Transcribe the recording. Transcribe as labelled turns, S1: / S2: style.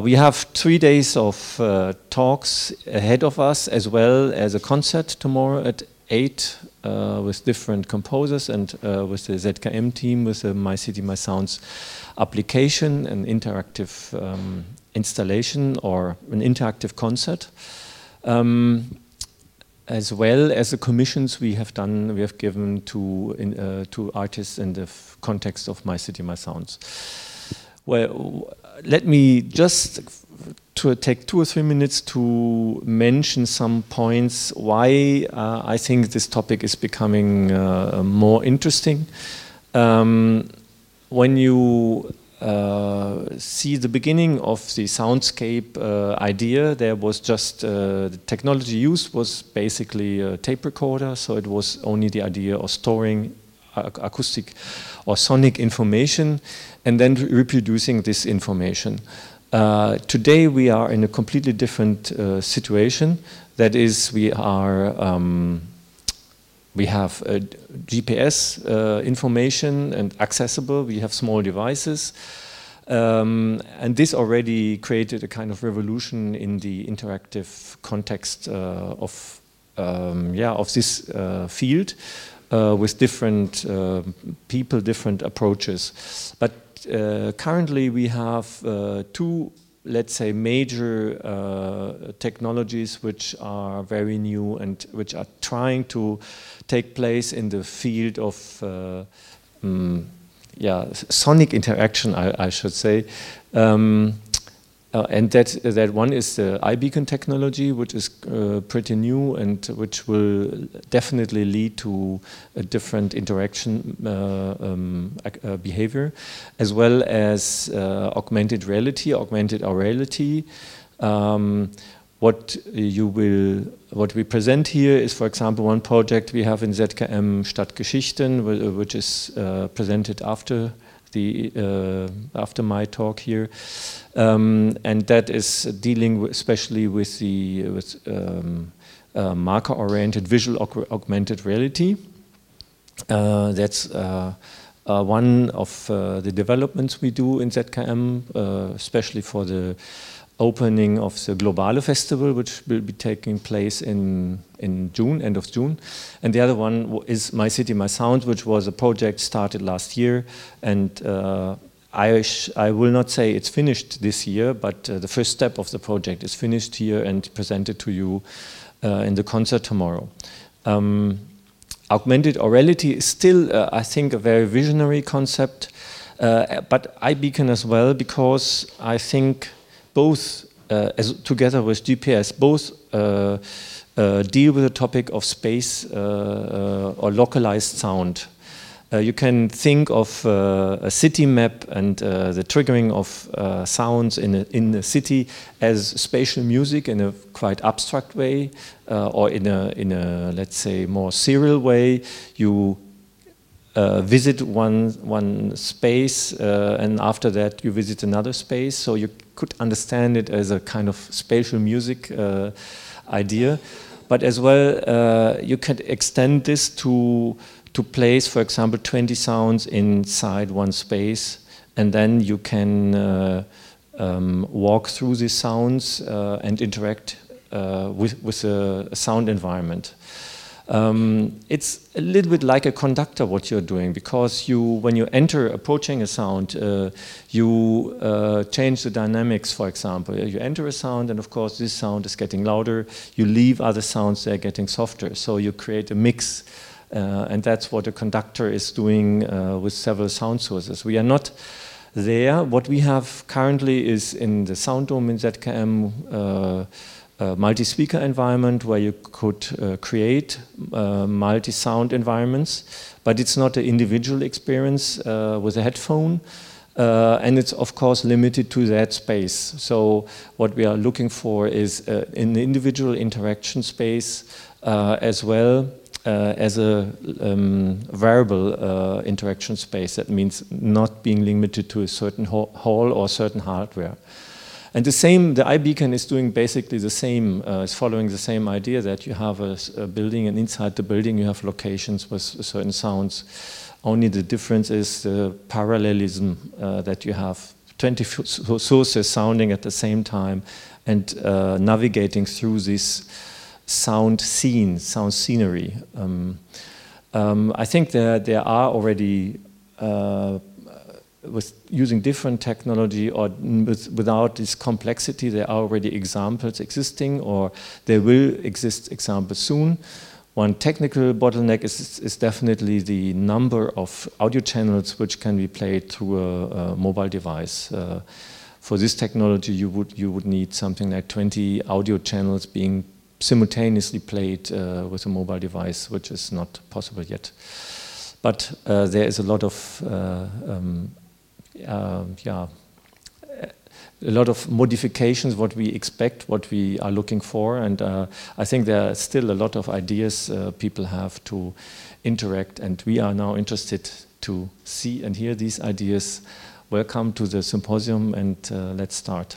S1: We have three days of uh, talks ahead of us, as well as a concert tomorrow at 8 uh, with different composers and uh, with the ZKM team, with the My City, My Sounds application, an interactive um, installation or an interactive concert. Um, as well as the commissions we have done, we have given to, in, uh, to artists in the context of My City, My Sounds. Well, let me just to take two or three minutes to mention some points why uh, I think this topic is becoming uh, more interesting. Um, when you uh, see the beginning of the soundscape uh, idea, there was just uh, the technology used was basically a tape recorder, so it was only the idea of storing acoustic or sonic information and then reproducing this information. Uh, today we are in a completely different uh, situation. That is, we are um, we have uh, GPS information and accessible. We have small devices. Um, and this already created a kind of revolution in the interactive context uh, of, um, yeah, of this uh, field uh, with different uh, people, different approaches. But currently we have two let's say, major uh, technologies which are very new and which are trying to take place in the field of uh, um, yeah, sonic interaction, I, I should say. Um, uh, and that that one is the iBeacon technology, which is uh, pretty new and which will definitely lead to a different interaction uh, um, uh, behavior, as well as uh, augmented reality, augmented reality. Um, what you will, what we present here is, for example, one project we have in ZKM Stadtgeschichten, which is uh, presented after the uh, after my talk here, um, and that is dealing especially with the with um, uh, marker-oriented visual aug augmented reality. Uh, that's uh, uh, one of uh, the developments we do in ZKM, especially for the opening of the Globale Festival, which will be taking place in, in June, end of June. And the other one is My City, My Sound, which was a project started last year. And uh, I, I will not say it's finished this year, but uh, the first step of the project is finished here and presented to you uh, in the concert tomorrow. Um, augmented reality is still, uh, I think, a very visionary concept, uh, but beacon as well, because I think both, uh, as together with GPS, both uh, uh, deal with the topic of space or localized sound. Uh, you can think of uh, a city map and uh, the triggering of sounds in a, in a city as spatial music in a quite abstract way, or in a in a let's say more serial way. You uh, visit one one space uh, and after that you visit another space. So you could understand it as a kind of spatial music uh, idea. But as well uh, you can extend this to to place for example 20 sounds inside one space and then you can uh, um, walk through these sounds and interact with, with a sound environment um, it's a little bit like a conductor what you're doing because you, when you enter approaching a sound, uh, you uh, change the dynamics. For example, you enter a sound, and of course this sound is getting louder. You leave other sounds; they're getting softer. So you create a mix, uh, and that's what a conductor is doing uh, with several sound sources. We are not there. What we have currently is in the sound dome in ZKM multi-speaker environment where you could uh, create uh, multi-sound environments, but it's not an individual experience uh, with a headphone. Uh, and it's of course limited to that space. So what we are looking for is uh, an individual interaction space as well as a um, variable interaction space. That means not being limited to a certain hall or certain hardware. And the same, the iBeacon is doing basically the same, uh, is following the same idea that you have a, a, building and inside the building you have locations with certain sounds. Only the difference is the parallelism uh, that you have 20 sources sounding at the same time and uh, navigating through this sound scene, sound scenery. Um, um, I think there, there are already, uh, with using different technology or with, without this complexity, there are already examples existing or there will exist examples soon. One technical bottleneck is, is definitely the number of audio channels which can be played through a, a mobile device. Uh, for this technology, you would, you would need something like 20 audio channels being simultaneously played uh, with a mobile device, which is not possible yet. But uh, there is a lot of uh, um, yeah, a lot of modifications, what we expect, what we are looking for, and uh, I think there are still a lot of ideas uh, people have to interact, and we are now interested to see and hear these ideas. Welcome to the symposium, and let's start.